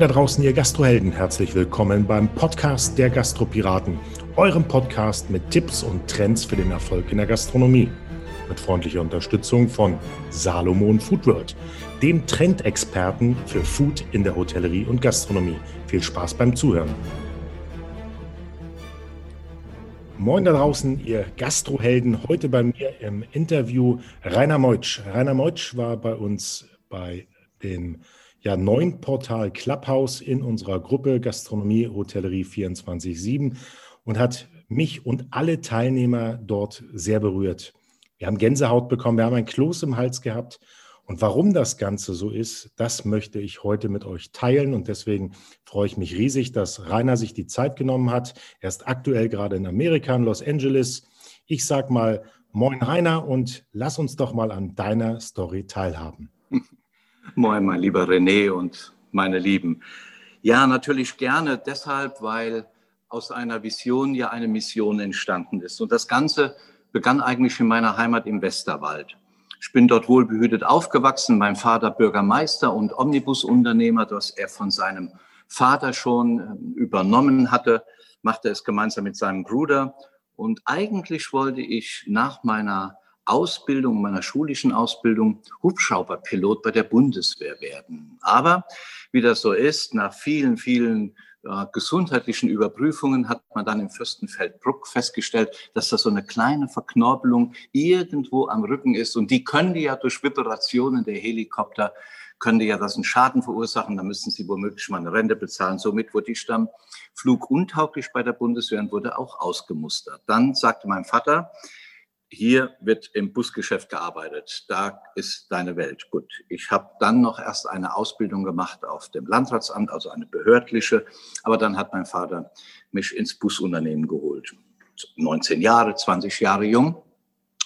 Da draußen, ihr Gastrohelden. Herzlich willkommen beim Podcast der Gastropiraten, eurem Podcast mit Tipps und Trends für den Erfolg in der Gastronomie. Mit freundlicher Unterstützung von Salomon Foodworld, dem Trendexperten für Food in der Hotellerie und Gastronomie. Viel Spaß beim Zuhören. Moin da draußen, ihr Gastrohelden. Heute bei mir im Interview Rainer Meutsch. Rainer Meutsch war bei uns bei dem ja, neuen Portal Clubhouse in unserer Gruppe Gastronomie Hotellerie 24-7 und hat mich und alle Teilnehmer dort sehr berührt. Wir haben Gänsehaut bekommen, wir haben ein Kloß im Hals gehabt. Und warum das Ganze so ist, das möchte ich heute mit euch teilen. Und deswegen freue ich mich riesig, dass Rainer sich die Zeit genommen hat. Er ist aktuell gerade in Amerika, in Los Angeles. Ich sag mal, moin Rainer und lass uns doch mal an deiner Story teilhaben. Moin, mein lieber René und meine Lieben. Ja, natürlich gerne deshalb, weil aus einer Vision ja eine Mission entstanden ist. Und das Ganze begann eigentlich in meiner Heimat im Westerwald. Ich bin dort wohlbehütet aufgewachsen. Mein Vater Bürgermeister und Omnibusunternehmer, das er von seinem Vater schon ähm, übernommen hatte, machte es gemeinsam mit seinem Bruder. Und eigentlich wollte ich nach meiner Ausbildung, meiner schulischen Ausbildung Hubschrauberpilot bei der Bundeswehr werden. Aber wie das so ist, nach vielen, vielen äh, gesundheitlichen Überprüfungen hat man dann im Fürstenfeldbruck festgestellt, dass das so eine kleine Verknorpelung irgendwo am Rücken ist. Und die können die ja durch Vibrationen der Helikopter, können die ja das einen Schaden verursachen. Da müssen sie womöglich mal eine Rente bezahlen. Somit wurde ich dann fluguntauglich bei der Bundeswehr und wurde auch ausgemustert. Dann sagte mein Vater, hier wird im Busgeschäft gearbeitet, da ist deine Welt. Gut, ich habe dann noch erst eine Ausbildung gemacht auf dem Landratsamt, also eine behördliche, aber dann hat mein Vater mich ins Busunternehmen geholt. 19 Jahre, 20 Jahre jung.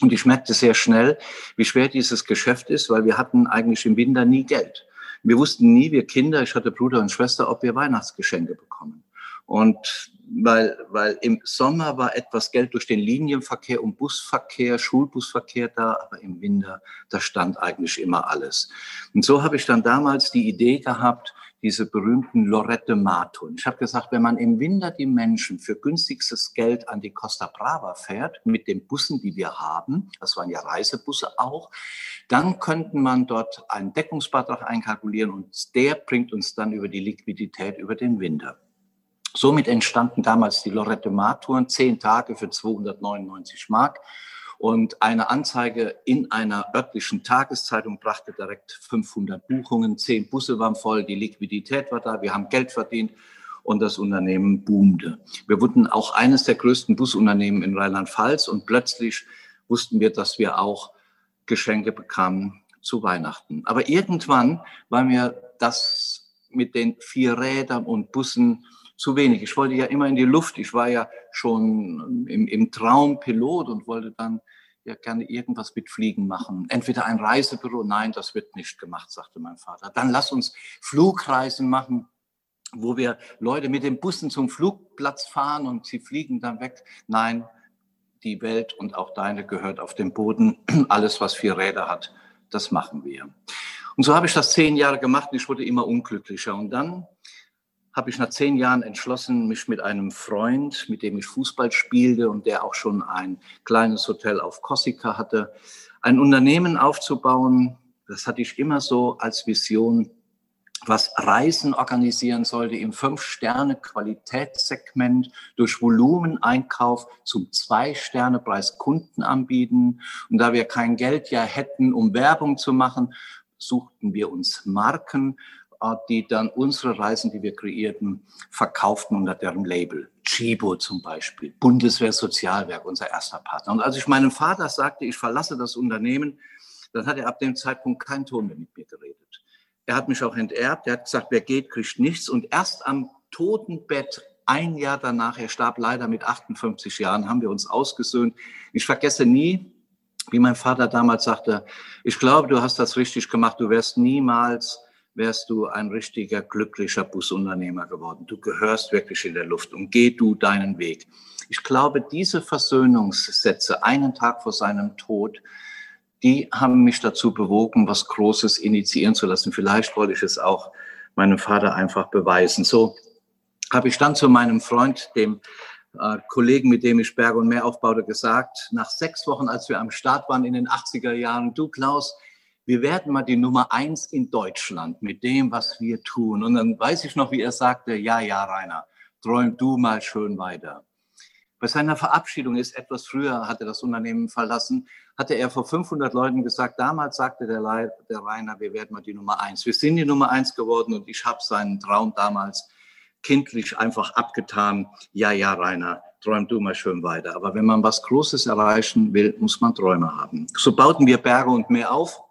Und ich merkte sehr schnell, wie schwer dieses Geschäft ist, weil wir hatten eigentlich im Winter nie Geld. Wir wussten nie, wir Kinder, ich hatte Bruder und Schwester, ob wir Weihnachtsgeschenke bekommen. Und weil, weil im Sommer war etwas Geld durch den Linienverkehr und Busverkehr, Schulbusverkehr da, aber im Winter, da stand eigentlich immer alles. Und so habe ich dann damals die Idee gehabt, diese berühmten Lorette Marton. Ich habe gesagt, wenn man im Winter die Menschen für günstigstes Geld an die Costa Brava fährt, mit den Bussen, die wir haben, das waren ja Reisebusse auch, dann könnte man dort einen Deckungsbeitrag einkalkulieren und der bringt uns dann über die Liquidität über den Winter. Somit entstanden damals die Lorette Mar-Touren, zehn Tage für 299 Mark. Und eine Anzeige in einer örtlichen Tageszeitung brachte direkt 500 Buchungen, zehn Busse waren voll, die Liquidität war da, wir haben Geld verdient und das Unternehmen boomte. Wir wurden auch eines der größten Busunternehmen in Rheinland-Pfalz und plötzlich wussten wir, dass wir auch Geschenke bekamen zu Weihnachten. Aber irgendwann war mir das mit den vier Rädern und Bussen zu wenig. Ich wollte ja immer in die Luft. Ich war ja schon im, im Traum Pilot und wollte dann ja gerne irgendwas mit Fliegen machen. Entweder ein Reisebüro, nein, das wird nicht gemacht, sagte mein Vater. Dann lass uns Flugreisen machen, wo wir Leute mit den Bussen zum Flugplatz fahren und sie fliegen dann weg. Nein, die Welt und auch deine gehört auf dem Boden. Alles, was vier Räder hat, das machen wir. Und so habe ich das zehn Jahre gemacht und ich wurde immer unglücklicher. Und dann habe ich nach zehn Jahren entschlossen, mich mit einem Freund, mit dem ich Fußball spielte und der auch schon ein kleines Hotel auf Korsika hatte, ein Unternehmen aufzubauen. Das hatte ich immer so als Vision, was Reisen organisieren sollte im Fünf-Sterne-Qualitätssegment durch Volumeneinkauf zum Zwei-Sterne-Preis Kunden anbieten. Und da wir kein Geld ja hätten, um Werbung zu machen, suchten wir uns Marken die dann unsere Reisen, die wir kreierten, verkauften unter deren Label. Chibo zum Beispiel, Bundeswehr Sozialwerk, unser erster Partner. Und als ich meinem Vater sagte, ich verlasse das Unternehmen, dann hat er ab dem Zeitpunkt keinen Ton mehr mit mir geredet. Er hat mich auch enterbt, er hat gesagt, wer geht, kriegt nichts. Und erst am Totenbett ein Jahr danach, er starb leider mit 58 Jahren, haben wir uns ausgesöhnt. Ich vergesse nie, wie mein Vater damals sagte, ich glaube, du hast das richtig gemacht, du wirst niemals wärst du ein richtiger, glücklicher Busunternehmer geworden. Du gehörst wirklich in der Luft und geh du deinen Weg. Ich glaube, diese Versöhnungssätze einen Tag vor seinem Tod, die haben mich dazu bewogen, was Großes initiieren zu lassen. Vielleicht wollte ich es auch meinem Vater einfach beweisen. So habe ich dann zu meinem Freund, dem äh, Kollegen, mit dem ich Berge und Meer aufbaute, gesagt, nach sechs Wochen, als wir am Start waren in den 80er Jahren, du Klaus, wir werden mal die Nummer eins in Deutschland mit dem, was wir tun. Und dann weiß ich noch, wie er sagte, ja, ja, Rainer, träum du mal schön weiter. Bei seiner Verabschiedung ist etwas früher, hat er das Unternehmen verlassen, hatte er vor 500 Leuten gesagt, damals sagte der, der Rainer, wir werden mal die Nummer eins. Wir sind die Nummer eins geworden und ich habe seinen Traum damals kindlich einfach abgetan. Ja, ja, Rainer, träum du mal schön weiter. Aber wenn man was Großes erreichen will, muss man Träume haben. So bauten wir Berge und Meer auf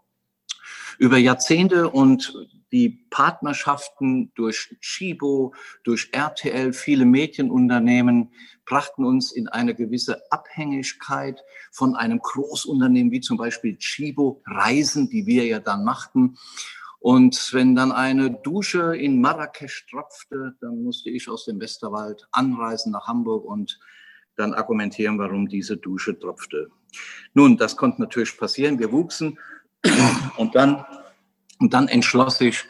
über Jahrzehnte und die Partnerschaften durch Chibo, durch RTL, viele Medienunternehmen brachten uns in eine gewisse Abhängigkeit von einem Großunternehmen wie zum Beispiel Chibo, Reisen, die wir ja dann machten. Und wenn dann eine Dusche in Marrakesch tropfte, dann musste ich aus dem Westerwald anreisen nach Hamburg und dann argumentieren, warum diese Dusche tropfte. Nun, das konnte natürlich passieren. Wir wuchsen und dann und dann entschloss ich,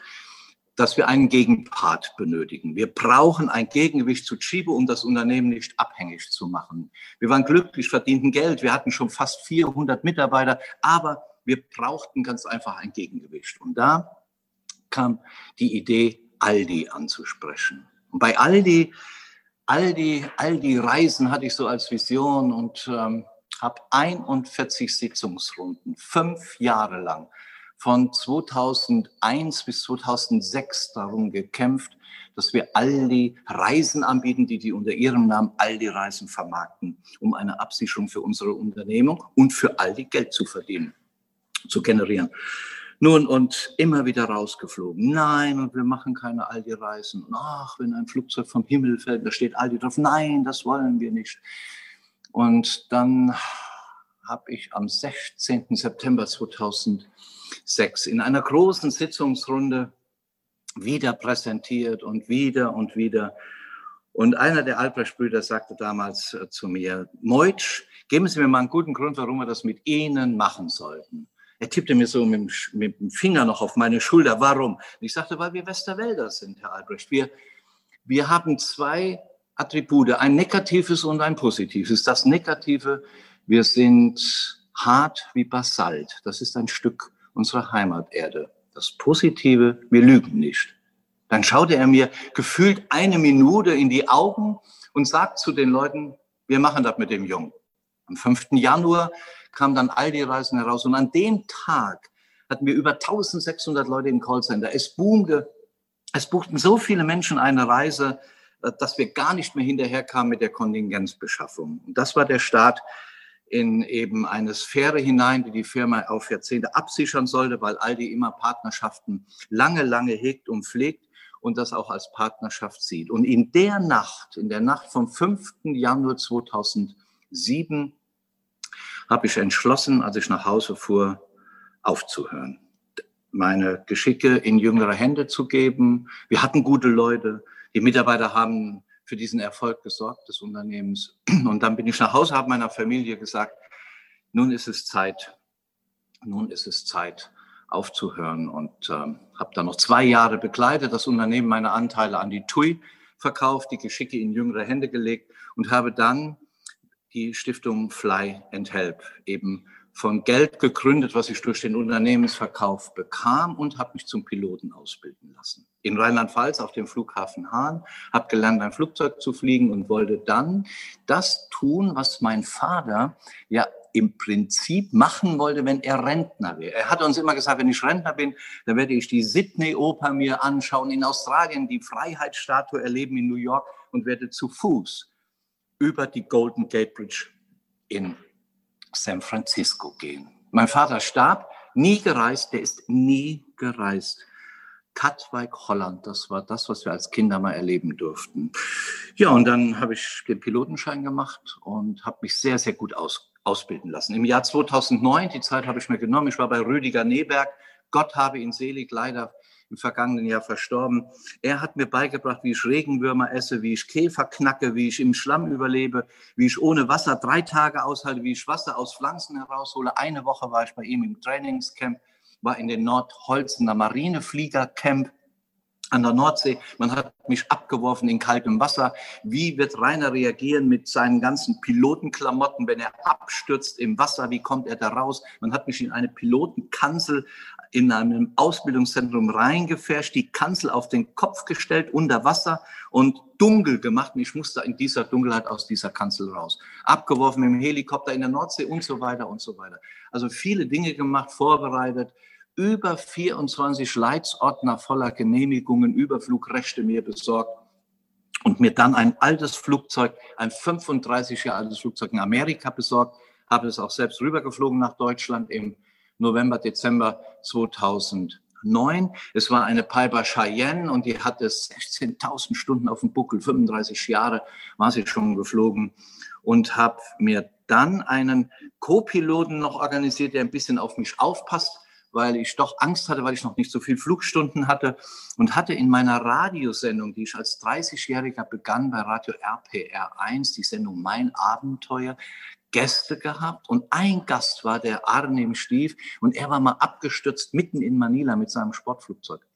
dass wir einen Gegenpart benötigen. Wir brauchen ein Gegengewicht zu Chibo, um das Unternehmen nicht abhängig zu machen. Wir waren glücklich, verdienten Geld, wir hatten schon fast 400 Mitarbeiter, aber wir brauchten ganz einfach ein Gegengewicht. Und da kam die Idee, Aldi anzusprechen. Und bei Aldi, Aldi, Aldi Reisen hatte ich so als Vision und ähm, habe 41 Sitzungsrunden, fünf Jahre lang von 2001 bis 2006 darum gekämpft, dass wir all die Reisen anbieten, die die unter ihrem Namen all die Reisen vermarkten, um eine Absicherung für unsere Unternehmung und für all die Geld zu verdienen, zu generieren. Nun, und immer wieder rausgeflogen. Nein, und wir machen keine Aldi-Reisen. Ach, wenn ein Flugzeug vom Himmel fällt, da steht Aldi drauf. Nein, das wollen wir nicht. Und dann habe ich am 16. September 2000 6 in einer großen Sitzungsrunde wieder präsentiert und wieder und wieder. Und einer der Albrecht-Brüder sagte damals äh, zu mir, Meutsch, geben Sie mir mal einen guten Grund, warum wir das mit Ihnen machen sollten. Er tippte mir so mit dem, Finger noch auf meine Schulter. Warum? Ich sagte, weil wir Westerwälder sind, Herr Albrecht. Wir, wir haben zwei Attribute, ein negatives und ein positives. Das Negative, wir sind hart wie Basalt. Das ist ein Stück unsere Heimaterde. Das Positive, wir lügen nicht. Dann schaute er mir gefühlt eine Minute in die Augen und sagt zu den Leuten, wir machen das mit dem Jungen. Am 5. Januar kamen dann all die Reisen heraus und an dem Tag hatten wir über 1600 Leute im Callcenter. Es boomte, es buchten so viele Menschen eine Reise, dass wir gar nicht mehr hinterherkamen mit der Kontingenzbeschaffung. Und das war der Start in eben eine Sphäre hinein, die die Firma auf Jahrzehnte absichern sollte, weil Aldi immer Partnerschaften lange, lange hegt und pflegt und das auch als Partnerschaft sieht. Und in der Nacht, in der Nacht vom 5. Januar 2007, habe ich entschlossen, als ich nach Hause fuhr, aufzuhören, meine Geschicke in jüngere Hände zu geben. Wir hatten gute Leute. Die Mitarbeiter haben für diesen Erfolg gesorgt des Unternehmens. Und dann bin ich nach Hause, habe meiner Familie gesagt, nun ist es Zeit, nun ist es Zeit aufzuhören und ähm, habe dann noch zwei Jahre begleitet, das Unternehmen meine Anteile an die TUI verkauft, die Geschicke in jüngere Hände gelegt und habe dann die Stiftung Fly and Help eben von Geld gegründet, was ich durch den Unternehmensverkauf bekam und habe mich zum Piloten ausbilden lassen. In Rheinland-Pfalz auf dem Flughafen Hahn, habe gelernt, ein Flugzeug zu fliegen und wollte dann das tun, was mein Vater ja im Prinzip machen wollte, wenn er Rentner wäre. Er hat uns immer gesagt, wenn ich Rentner bin, dann werde ich die Sydney-Oper mir anschauen, in Australien die Freiheitsstatue erleben in New York und werde zu Fuß über die Golden Gate Bridge in San Francisco gehen. Mein Vater starb, nie gereist, der ist nie gereist. Katwijk, Holland, das war das, was wir als Kinder mal erleben durften. Ja, und dann habe ich den Pilotenschein gemacht und habe mich sehr, sehr gut aus, ausbilden lassen. Im Jahr 2009, die Zeit habe ich mir genommen, ich war bei Rüdiger Neberg, Gott habe ihn selig, leider im vergangenen Jahr verstorben. Er hat mir beigebracht, wie ich Regenwürmer esse, wie ich Käfer knacke, wie ich im Schlamm überlebe, wie ich ohne Wasser drei Tage aushalte, wie ich Wasser aus Pflanzen heraushole. Eine Woche war ich bei ihm im Trainingscamp, war in den Nordholzener Marinefliegercamp an der Nordsee. Man hat mich abgeworfen in kaltem Wasser. Wie wird Rainer reagieren mit seinen ganzen Pilotenklamotten, wenn er abstürzt im Wasser? Wie kommt er da raus? Man hat mich in eine Pilotenkanzel in einem Ausbildungszentrum reingefärscht, die Kanzel auf den Kopf gestellt unter Wasser und dunkel gemacht. Und ich musste in dieser Dunkelheit aus dieser Kanzel raus. Abgeworfen dem Helikopter in der Nordsee und so weiter und so weiter. Also viele Dinge gemacht, vorbereitet über 24 Leitsordner voller Genehmigungen, Überflugrechte mir besorgt und mir dann ein altes Flugzeug, ein 35 Jahre altes Flugzeug in Amerika besorgt, habe es auch selbst rübergeflogen nach Deutschland im November, Dezember 2009. Es war eine Piper Cheyenne und die hatte 16.000 Stunden auf dem Buckel, 35 Jahre war sie schon geflogen und habe mir dann einen Co-Piloten noch organisiert, der ein bisschen auf mich aufpasst weil ich doch Angst hatte, weil ich noch nicht so viel Flugstunden hatte und hatte in meiner Radiosendung, die ich als 30-Jähriger begann bei Radio RPR1, die Sendung Mein Abenteuer, Gäste gehabt und ein Gast war der Arnim Stief und er war mal abgestürzt mitten in Manila mit seinem Sportflugzeug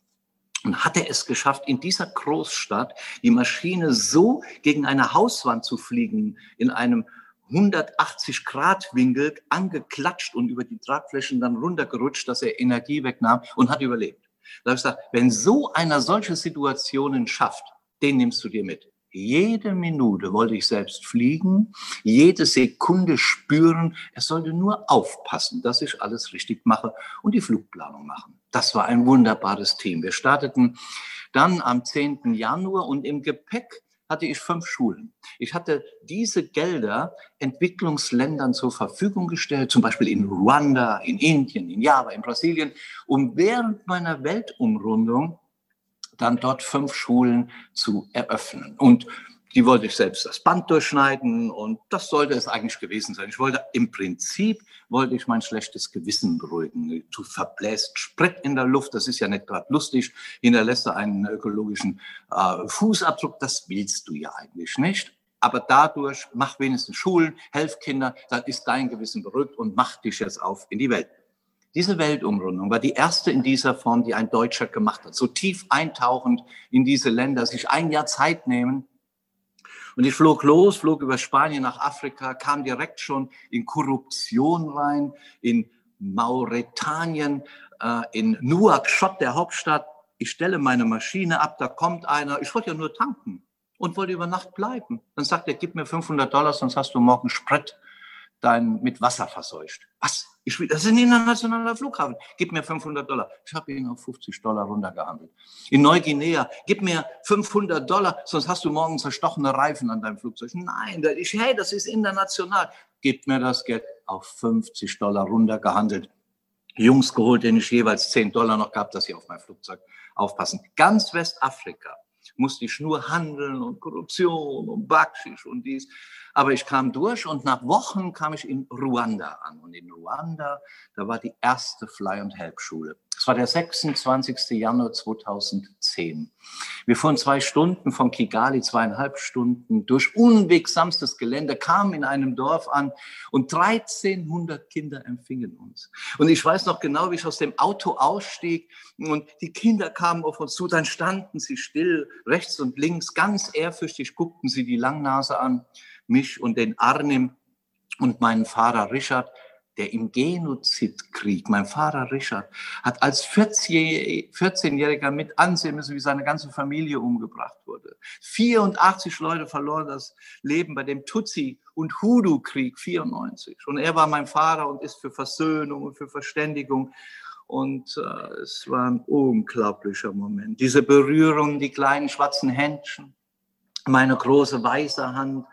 und hatte es geschafft, in dieser Großstadt die Maschine so gegen eine Hauswand zu fliegen, in einem 180 Grad Winkel angeklatscht und über die Tragflächen dann runtergerutscht, dass er Energie wegnahm und hat überlebt. Da habe ich gesagt, wenn so einer solche Situationen schafft, den nimmst du dir mit. Jede Minute wollte ich selbst fliegen, jede Sekunde spüren. Er sollte nur aufpassen, dass ich alles richtig mache und die Flugplanung machen. Das war ein wunderbares Team. Wir starteten dann am 10. Januar und im Gepäck hatte ich fünf Schulen. Ich hatte diese Gelder Entwicklungsländern zur Verfügung gestellt, zum Beispiel in Ruanda, in Indien, in Java, in Brasilien, um während meiner Weltumrundung dann dort fünf Schulen zu eröffnen. Und die wollte ich selbst das Band durchschneiden und das sollte es eigentlich gewesen sein. Ich wollte im Prinzip, wollte ich mein schlechtes Gewissen beruhigen. Du verbläst Sprit in der Luft, das ist ja nicht gerade lustig, hinterlässt du einen ökologischen äh, Fußabdruck, das willst du ja eigentlich nicht. Aber dadurch mach wenigstens Schulen, helf Kinder, dann ist dein Gewissen beruhigt und mach dich jetzt auf in die Welt. Diese Weltumrundung war die erste in dieser Form, die ein Deutscher gemacht hat. So tief eintauchend in diese Länder, sich ein Jahr Zeit nehmen, und ich flog los, flog über Spanien nach Afrika, kam direkt schon in Korruption rein, in Mauretanien, äh, in Nouakchott, der Hauptstadt. Ich stelle meine Maschine ab, da kommt einer. Ich wollte ja nur tanken und wollte über Nacht bleiben. Dann sagt er, gib mir 500 Dollar, sonst hast du morgen Sprit dein mit Wasser verseucht. Was? Ich will, das ist ein internationaler Flughafen. Gib mir 500 Dollar. Ich habe ihn auf 50 Dollar runtergehandelt. In Neuguinea, gib mir 500 Dollar, sonst hast du morgen zerstochene Reifen an deinem Flugzeug. Nein, ich, hey, das ist international. Gib mir das Geld auf 50 Dollar runtergehandelt. Jungs geholt, denen ich jeweils 10 Dollar noch gab, dass sie auf mein Flugzeug aufpassen. Ganz Westafrika musste ich nur handeln und Korruption und Backschisch und dies. Aber ich kam durch und nach Wochen kam ich in Ruanda an. Und in Ruanda, da war die erste Fly- und Help-Schule. Das war der 26. Januar 2010. Wir fuhren zwei Stunden von Kigali, zweieinhalb Stunden durch unwegsamstes Gelände, kamen in einem Dorf an und 1300 Kinder empfingen uns. Und ich weiß noch genau, wie ich aus dem Auto ausstieg und die Kinder kamen auf uns zu. Dann standen sie still, rechts und links, ganz ehrfürchtig guckten sie die Langnase an mich und den Arnim und meinen Fahrer Richard, der im Genozidkrieg, mein Fahrer Richard, hat als 14-Jähriger mit ansehen müssen, wie seine ganze Familie umgebracht wurde. 84 Leute verloren das Leben bei dem Tutsi- und Hudu-Krieg 94. Und er war mein Fahrer und ist für Versöhnung und für Verständigung. Und äh, es war ein unglaublicher Moment. Diese Berührung, die kleinen schwarzen Händchen, meine große weiße Hand,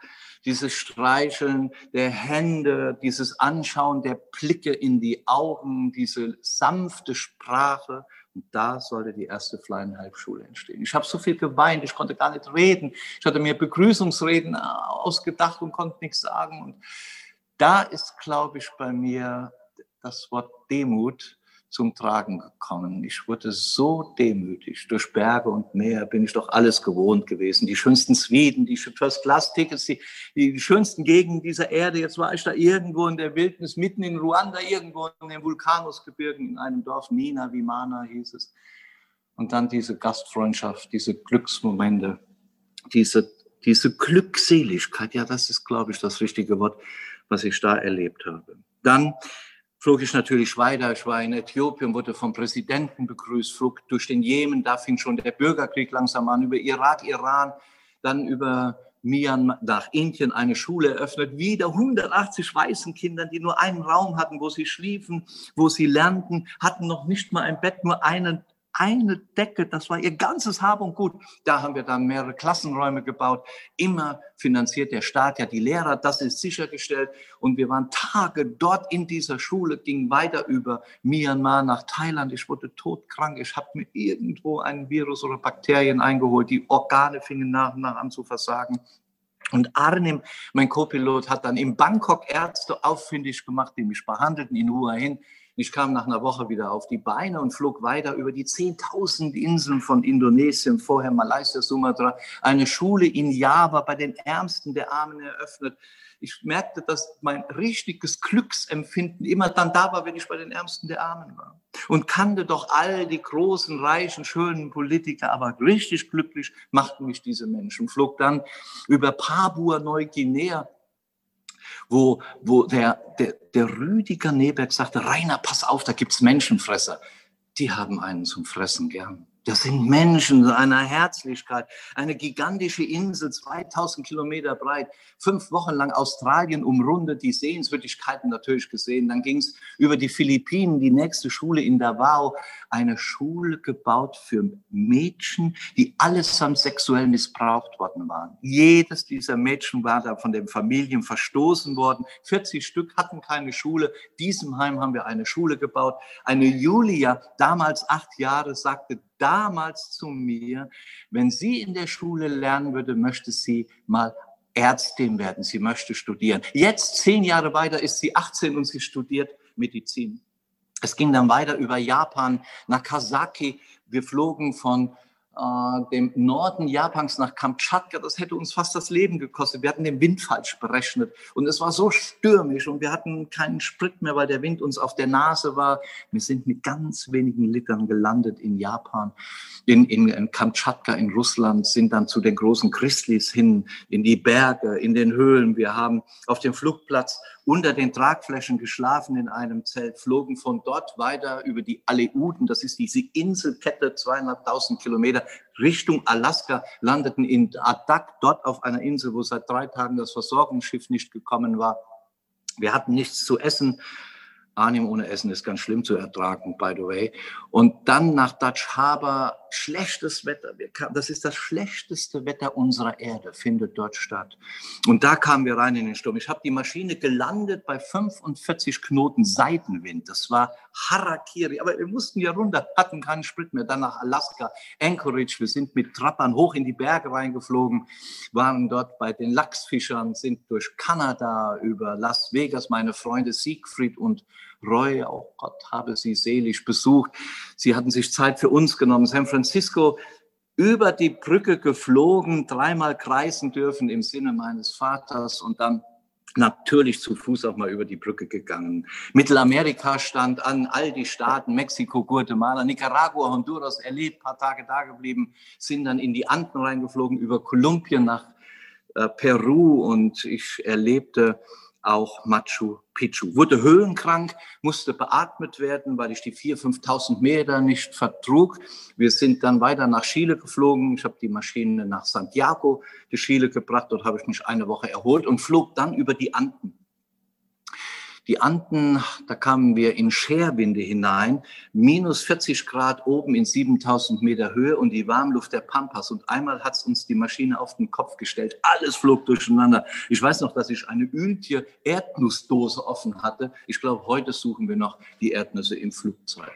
dieses Streicheln der Hände, dieses Anschauen der Blicke in die Augen, diese sanfte Sprache. Und da sollte die erste Flying-Halbschule entstehen. Ich habe so viel geweint, ich konnte gar nicht reden. Ich hatte mir Begrüßungsreden ausgedacht und konnte nichts sagen. Und da ist, glaube ich, bei mir das Wort Demut zum Tragen gekommen. Ich wurde so demütig. Durch Berge und Meer bin ich doch alles gewohnt gewesen. Die schönsten Sweden, die First-Class-Tickets, die, die schönsten Gegenden dieser Erde. Jetzt war ich da irgendwo in der Wildnis, mitten in Ruanda, irgendwo in den Vulkanusgebirgen, in einem Dorf, Nina Vimana hieß es. Und dann diese Gastfreundschaft, diese Glücksmomente, diese, diese Glückseligkeit. Ja, das ist, glaube ich, das richtige Wort, was ich da erlebt habe. Dann flog ich natürlich weiter. Ich war in Äthiopien, wurde vom Präsidenten begrüßt, flog durch den Jemen. Da fing schon der Bürgerkrieg langsam an, über Irak, Iran, dann über Myanmar nach Indien eine Schule eröffnet, wieder 180 weißen Kindern, die nur einen Raum hatten, wo sie schliefen, wo sie lernten, hatten noch nicht mal ein Bett, nur einen eine Decke, das war ihr ganzes Hab und Gut. Da haben wir dann mehrere Klassenräume gebaut. Immer finanziert der Staat ja die Lehrer, das ist sichergestellt. Und wir waren Tage dort in dieser Schule, ging weiter über Myanmar nach Thailand. Ich wurde todkrank. Ich habe mir irgendwo einen Virus oder Bakterien eingeholt. Die Organe fingen nach und nach an zu versagen. Und Arnim, mein Co-Pilot, hat dann in Bangkok Ärzte auffindig gemacht, die mich behandelten in Hua Hin ich kam nach einer Woche wieder auf die Beine und flog weiter über die 10.000 Inseln von Indonesien, vorher Malaysia, Sumatra, eine Schule in Java bei den Ärmsten der Armen eröffnet. Ich merkte, dass mein richtiges Glücksempfinden immer dann da war, wenn ich bei den Ärmsten der Armen war. Und kannte doch all die großen, reichen, schönen Politiker, aber richtig glücklich machten mich diese Menschen. Flog dann über Papua Neuguinea wo, wo der, der, der Rüdiger Neberg sagte, Rainer, pass auf, da gibt's Menschenfresser. Die haben einen zum Fressen gern. Das sind Menschen einer Herzlichkeit, eine gigantische Insel, 2000 Kilometer breit, fünf Wochen lang Australien umrundet, die Sehenswürdigkeiten natürlich gesehen. Dann ging es über die Philippinen, die nächste Schule in Davao, eine Schule gebaut für Mädchen, die allesamt sexuell missbraucht worden waren. Jedes dieser Mädchen war da von den Familien verstoßen worden. 40 Stück hatten keine Schule. Diesem Heim haben wir eine Schule gebaut. Eine Julia, damals acht Jahre, sagte, damals zu mir, wenn sie in der Schule lernen würde, möchte sie mal Ärztin werden, sie möchte studieren. Jetzt, zehn Jahre weiter, ist sie 18 und sie studiert Medizin. Es ging dann weiter über Japan nach Kasaki. Wir flogen von dem Norden Japans nach Kamtschatka, das hätte uns fast das Leben gekostet. Wir hatten den Wind falsch berechnet und es war so stürmisch und wir hatten keinen Sprit mehr, weil der Wind uns auf der Nase war. Wir sind mit ganz wenigen Litern gelandet in Japan, in, in, in Kamtschatka in Russland, sind dann zu den großen Chrislis hin, in die Berge, in den Höhlen. Wir haben auf dem Flugplatz unter den Tragflächen geschlafen in einem Zelt, flogen von dort weiter über die Aleuten, das ist diese Inselkette, zweieinhalbtausend Kilometer, Richtung Alaska, landeten in Adak, dort auf einer Insel, wo seit drei Tagen das Versorgungsschiff nicht gekommen war. Wir hatten nichts zu essen. Arnim ohne Essen ist ganz schlimm zu ertragen, by the way. Und dann nach Dutch Harbor, schlechtes Wetter. Das ist das schlechteste Wetter unserer Erde, findet dort statt. Und da kamen wir rein in den Sturm. Ich habe die Maschine gelandet bei 45 Knoten Seitenwind. Das war Harakiri. Aber wir mussten ja runter, hatten keinen Sprit mehr. Dann nach Alaska, Anchorage. Wir sind mit Trappern hoch in die Berge reingeflogen, waren dort bei den Lachsfischern, sind durch Kanada über Las Vegas, meine Freunde Siegfried und Roy, auch Gott habe sie selig besucht. Sie hatten sich Zeit für uns genommen. San Francisco über die Brücke geflogen, dreimal kreisen dürfen im Sinne meines Vaters und dann natürlich zu Fuß auch mal über die Brücke gegangen. Mittelamerika stand an, all die Staaten, Mexiko, Guatemala, Nicaragua, Honduras erlebt, paar Tage da geblieben, sind dann in die Anden reingeflogen, über Kolumbien nach äh, Peru und ich erlebte auch Machu Picchu. Wurde höhenkrank, musste beatmet werden, weil ich die 4.000, 5.000 Meter nicht vertrug. Wir sind dann weiter nach Chile geflogen. Ich habe die Maschine nach Santiago de Chile gebracht. Dort habe ich mich eine Woche erholt und flog dann über die Anden. Die Anden, da kamen wir in Scherwinde hinein, minus 40 Grad oben in 7000 Meter Höhe und die Warmluft der Pampas. Und einmal hat es uns die Maschine auf den Kopf gestellt. Alles flog durcheinander. Ich weiß noch, dass ich eine Ültje Erdnussdose offen hatte. Ich glaube, heute suchen wir noch die Erdnüsse im Flugzeug.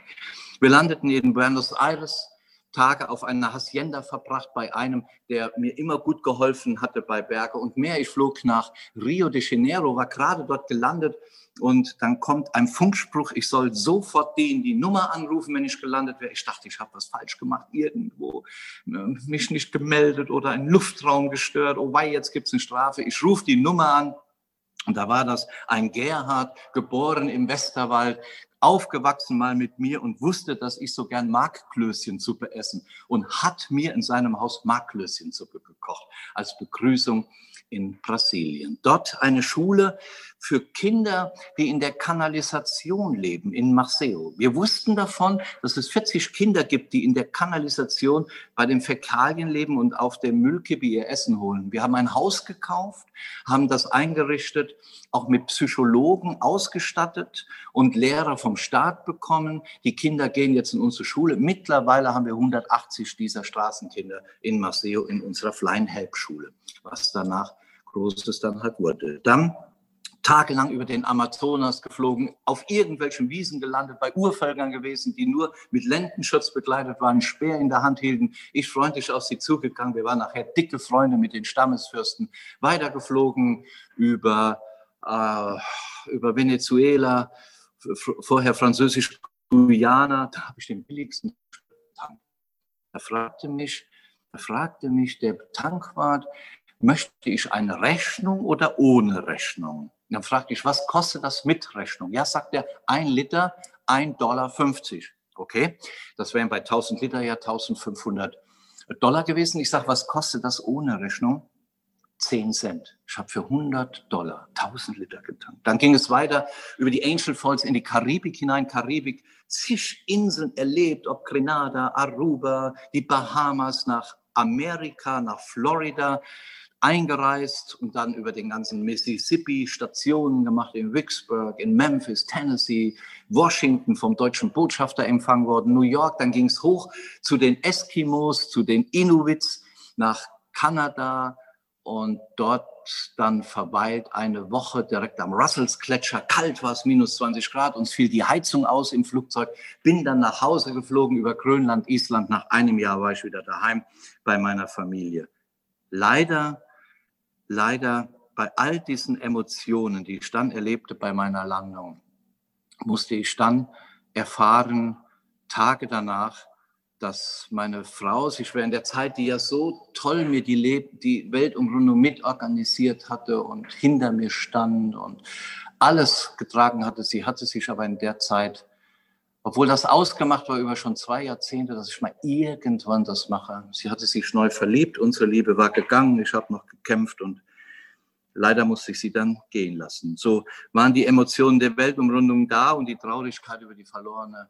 Wir landeten in Buenos Aires, Tage auf einer Hacienda verbracht bei einem, der mir immer gut geholfen hatte bei Berge und mehr. Ich flog nach Rio de Janeiro, war gerade dort gelandet und dann kommt ein Funkspruch, ich soll sofort den die Nummer anrufen, wenn ich gelandet wäre. Ich dachte, ich habe was falsch gemacht, irgendwo ne, mich nicht gemeldet oder einen Luftraum gestört. Oh wei, jetzt gibt's eine Strafe. Ich rufe die Nummer an. Und da war das ein Gerhard, geboren im Westerwald, aufgewachsen mal mit mir und wusste, dass ich so gern Markklößchensuppe essen und hat mir in seinem Haus Markklößchensuppe gekocht als Begrüßung in Brasilien. Dort eine Schule für Kinder, die in der Kanalisation leben, in Marseille. Wir wussten davon, dass es 40 Kinder gibt, die in der Kanalisation bei den Fäkalien leben und auf der Müllkippe ihr Essen holen. Wir haben ein Haus gekauft, haben das eingerichtet, auch mit Psychologen ausgestattet und Lehrer vom Staat bekommen. Die Kinder gehen jetzt in unsere Schule. Mittlerweile haben wir 180 dieser Straßenkinder in Marseille in unserer Flying-Help-Schule, was danach Großes dann halt wurde. Dann tagelang über den Amazonas geflogen, auf irgendwelchen Wiesen gelandet, bei Urvölkern gewesen, die nur mit Lendenschutz begleitet waren, Speer in der Hand hielten. Ich freundlich auf sie zugegangen. Wir waren nachher dicke Freunde mit den Stammesfürsten. Weitergeflogen über, über Venezuela, vorher französisch Guyana. Da habe ich den billigsten Tank. Er fragte mich, er fragte mich der Tankwart, möchte ich eine Rechnung oder ohne Rechnung? Und dann fragte ich, was kostet das mit Rechnung? Ja, sagt er, ein Liter, ein Dollar 50. Okay, das wären bei 1000 Liter ja 1500 Dollar gewesen. Ich sage, was kostet das ohne Rechnung? 10 Cent. Ich habe für 100 Dollar 1000 Liter getankt. Dann ging es weiter über die Angel Falls in die Karibik hinein. Karibik, zig Inseln erlebt, ob Grenada, Aruba, die Bahamas, nach Amerika, nach Florida eingereist und dann über den ganzen Mississippi Stationen gemacht in Vicksburg, in Memphis, Tennessee, Washington vom deutschen Botschafter empfangen worden, New York, dann ging es hoch zu den Eskimos, zu den Inuits nach Kanada und dort dann verweilt eine Woche direkt am Russells Gletscher. Kalt war es, minus 20 Grad, uns fiel die Heizung aus im Flugzeug. Bin dann nach Hause geflogen über Grönland, Island. Nach einem Jahr war ich wieder daheim bei meiner Familie. Leider leider bei all diesen Emotionen, die ich dann erlebte bei meiner Landung, musste ich dann erfahren, Tage danach, dass meine Frau sich während der Zeit, die ja so toll mir die, Leb die Weltumrundung mitorganisiert hatte und hinter mir stand und alles getragen hatte, sie hatte sich aber in der Zeit, obwohl das ausgemacht war über schon zwei Jahrzehnte, dass ich mal irgendwann das mache. Sie hatte sich neu verliebt, unsere Liebe war gegangen, ich habe noch gekämpft und leider musste ich sie dann gehen lassen. So waren die Emotionen der Weltumrundung da und die Traurigkeit über die verlorene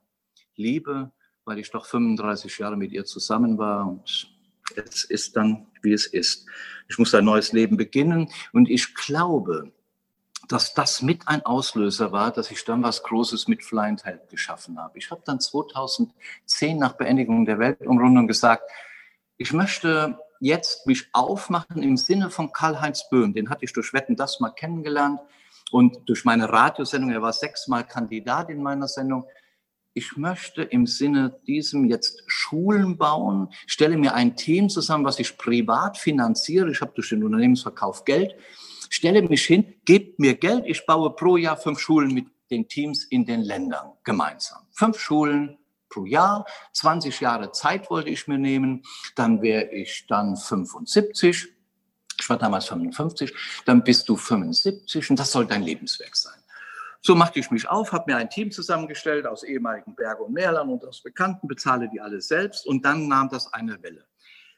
Liebe, weil ich doch 35 Jahre mit ihr zusammen war und es ist dann, wie es ist. Ich muss ein neues Leben beginnen und ich glaube, dass das mit ein Auslöser war, dass ich dann was Großes mit Flying Help geschaffen habe. Ich habe dann 2010 nach Beendigung der Weltumrundung gesagt, ich möchte jetzt mich aufmachen im Sinne von Karl-Heinz Böhm. Den hatte ich durch Wetten das mal kennengelernt und durch meine Radiosendung, er war sechsmal Kandidat in meiner Sendung. Ich möchte im Sinne diesem jetzt Schulen bauen, stelle mir ein Team zusammen, was ich privat finanziere. Ich habe durch den Unternehmensverkauf Geld, stelle mich hin, gebt mir Geld, ich baue pro Jahr fünf Schulen mit den Teams in den Ländern gemeinsam. Fünf Schulen, pro Jahr. 20 Jahre Zeit wollte ich mir nehmen. Dann wäre ich dann 75. Ich war damals 55. Dann bist du 75 und das soll dein Lebenswerk sein. So machte ich mich auf, habe mir ein Team zusammengestellt aus ehemaligen Berge und Meerland und aus Bekannten, bezahle die alle selbst und dann nahm das eine Welle.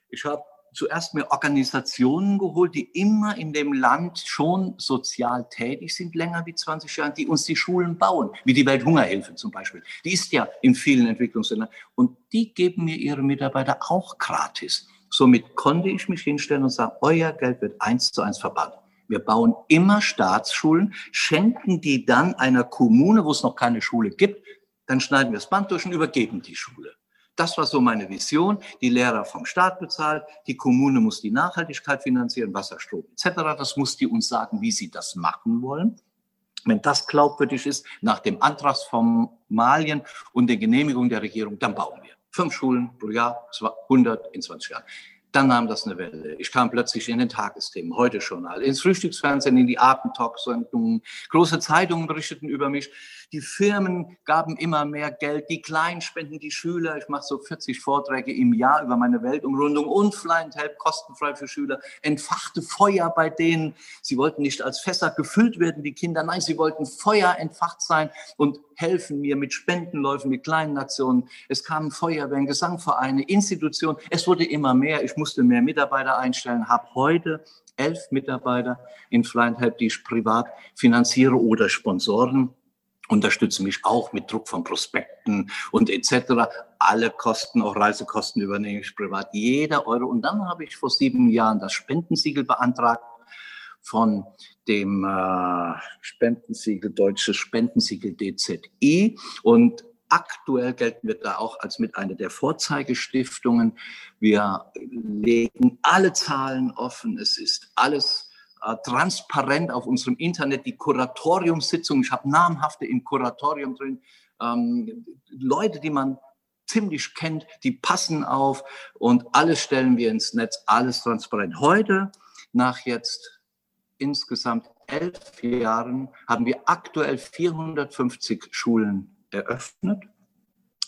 Ich habe zuerst mir Organisationen geholt, die immer in dem Land schon sozial tätig sind, länger wie 20 Jahre, die uns die Schulen bauen, wie die Welthungerhilfe zum Beispiel. Die ist ja in vielen Entwicklungsländern. Und die geben mir ihre Mitarbeiter auch gratis. Somit konnte ich mich hinstellen und sagen, euer Geld wird eins zu eins verbannt. Wir bauen immer Staatsschulen, schenken die dann einer Kommune, wo es noch keine Schule gibt, dann schneiden wir das Band durch und übergeben die Schule. Das war so meine Vision. Die Lehrer vom Staat bezahlt, die Kommune muss die Nachhaltigkeit finanzieren, Wasser, Strom etc. Das muss die uns sagen, wie sie das machen wollen. Wenn das glaubwürdig ist, nach dem Antragsformalien und der Genehmigung der Regierung, dann bauen wir. Fünf Schulen pro Jahr, 100 in 20 Jahren. Dann nahm das eine Welle. Ich kam plötzlich in den Tagesthemen, heute schon, ins Frühstücksfernsehen, in die Abendtalk-Sendungen. Große Zeitungen berichteten über mich. Die Firmen gaben immer mehr Geld, die Kleinen spenden die Schüler. Ich mache so 40 Vorträge im Jahr über meine Weltumrundung und Flying Help kostenfrei für Schüler. Entfachte Feuer bei denen. Sie wollten nicht als Fässer gefüllt werden, die Kinder. Nein, sie wollten Feuer entfacht sein und helfen mir mit Spendenläufen, mit kleinen Aktionen. Es kamen Feuerwehren, Gesangvereine, Institutionen. Es wurde immer mehr. Ich musste mehr Mitarbeiter einstellen, habe heute elf Mitarbeiter in Flying Help, die ich privat finanziere oder Sponsoren unterstützen mich auch mit Druck von Prospekten und etc. Alle Kosten, auch Reisekosten übernehme ich privat, jeder Euro. Und dann habe ich vor sieben Jahren das Spendensiegel beantragt von dem äh, Spendensiegel, deutsches Spendensiegel DZI. Und aktuell gelten wir da auch als mit einer der Vorzeigestiftungen. Wir legen alle Zahlen offen. Es ist alles äh, transparent auf unserem Internet die Kuratoriumssitzung. Ich habe namhafte im Kuratorium drin. Ähm, Leute, die man ziemlich kennt, die passen auf und alles stellen wir ins Netz, alles transparent. Heute, nach jetzt insgesamt elf Jahren, haben wir aktuell 450 Schulen eröffnet.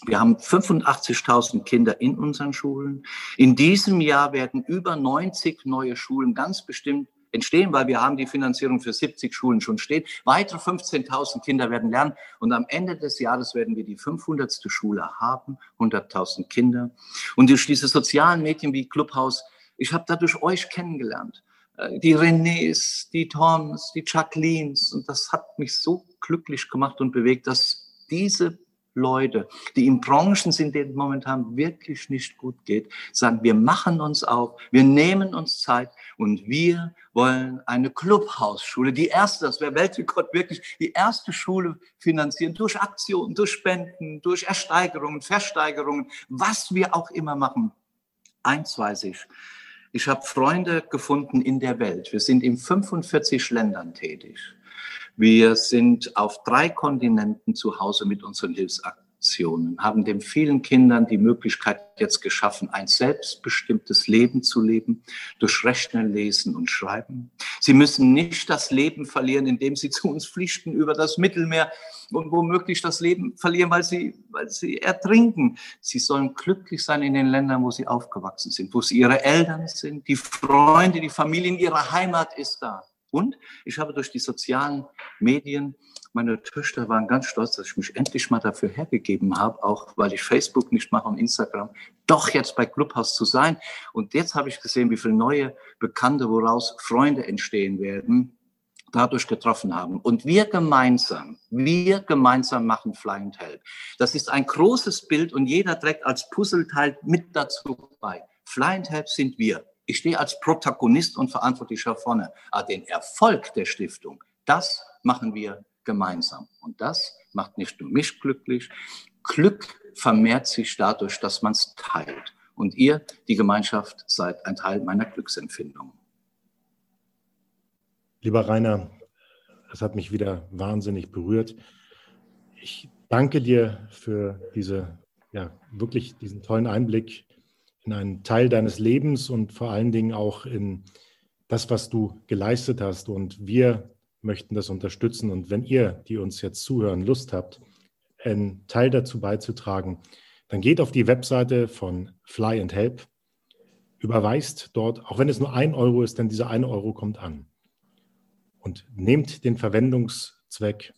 Wir haben 85.000 Kinder in unseren Schulen. In diesem Jahr werden über 90 neue Schulen ganz bestimmt entstehen, weil wir haben die Finanzierung für 70 Schulen schon stehen. Weitere 15.000 Kinder werden lernen und am Ende des Jahres werden wir die 500. Schule haben, 100.000 Kinder. Und durch diese sozialen Medien wie Clubhouse, ich habe dadurch euch kennengelernt. Äh, die Renés, die Toms, die Jacquelines und das hat mich so glücklich gemacht und bewegt, dass diese Leute, die in Branchen sind, denen momentan wirklich nicht gut geht, sagen, wir machen uns auf, wir nehmen uns Zeit und wir wollen eine Clubhausschule, die erste, das wäre Weltrekord wirklich, die erste Schule finanzieren durch Aktionen, durch Spenden, durch Ersteigerungen, Versteigerungen, was wir auch immer machen. Eins weiß ich, ich habe Freunde gefunden in der Welt. Wir sind in 45 Ländern tätig. Wir sind auf drei Kontinenten zu Hause mit unseren Hilfsaktionen, haben den vielen Kindern die Möglichkeit jetzt geschaffen, ein selbstbestimmtes Leben zu leben, durch Rechnen, Lesen und Schreiben. Sie müssen nicht das Leben verlieren, indem sie zu uns flüchten über das Mittelmeer und womöglich das Leben verlieren, weil sie, weil sie ertrinken. Sie sollen glücklich sein in den Ländern, wo sie aufgewachsen sind, wo sie ihre Eltern sind, die Freunde, die Familien, ihre Heimat ist da. Und ich habe durch die sozialen Medien, meine Töchter waren ganz stolz, dass ich mich endlich mal dafür hergegeben habe, auch weil ich Facebook nicht mache und Instagram, doch jetzt bei Clubhouse zu sein. Und jetzt habe ich gesehen, wie viele neue Bekannte, woraus Freunde entstehen werden, dadurch getroffen haben. Und wir gemeinsam, wir gemeinsam machen Fly and Help. Das ist ein großes Bild und jeder trägt als Puzzleteil mit dazu bei. Fly and Help sind wir. Ich stehe als Protagonist und Verantwortlicher vorne. Aber den Erfolg der Stiftung, das machen wir gemeinsam. Und das macht nicht nur mich glücklich. Glück vermehrt sich dadurch, dass man es teilt. Und ihr, die Gemeinschaft, seid ein Teil meiner Glücksempfindung. Lieber Rainer, es hat mich wieder wahnsinnig berührt. Ich danke dir für diese, ja, wirklich diesen tollen Einblick in einen Teil deines Lebens und vor allen Dingen auch in das, was du geleistet hast. Und wir möchten das unterstützen. Und wenn ihr, die uns jetzt zuhören, Lust habt, einen Teil dazu beizutragen, dann geht auf die Webseite von Fly and Help, überweist dort, auch wenn es nur ein Euro ist, denn dieser eine Euro kommt an. Und nehmt den Verwendungszweck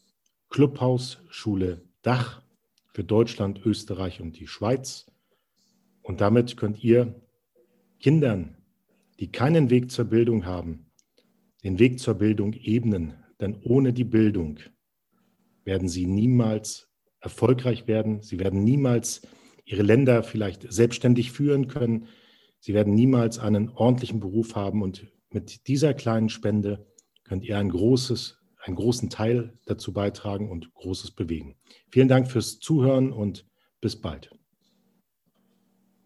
Clubhaus Schule Dach für Deutschland, Österreich und die Schweiz und damit könnt ihr Kindern, die keinen Weg zur Bildung haben, den Weg zur Bildung ebnen. Denn ohne die Bildung werden sie niemals erfolgreich werden. Sie werden niemals ihre Länder vielleicht selbstständig führen können. Sie werden niemals einen ordentlichen Beruf haben. Und mit dieser kleinen Spende könnt ihr ein großes, einen großen Teil dazu beitragen und Großes bewegen. Vielen Dank fürs Zuhören und bis bald.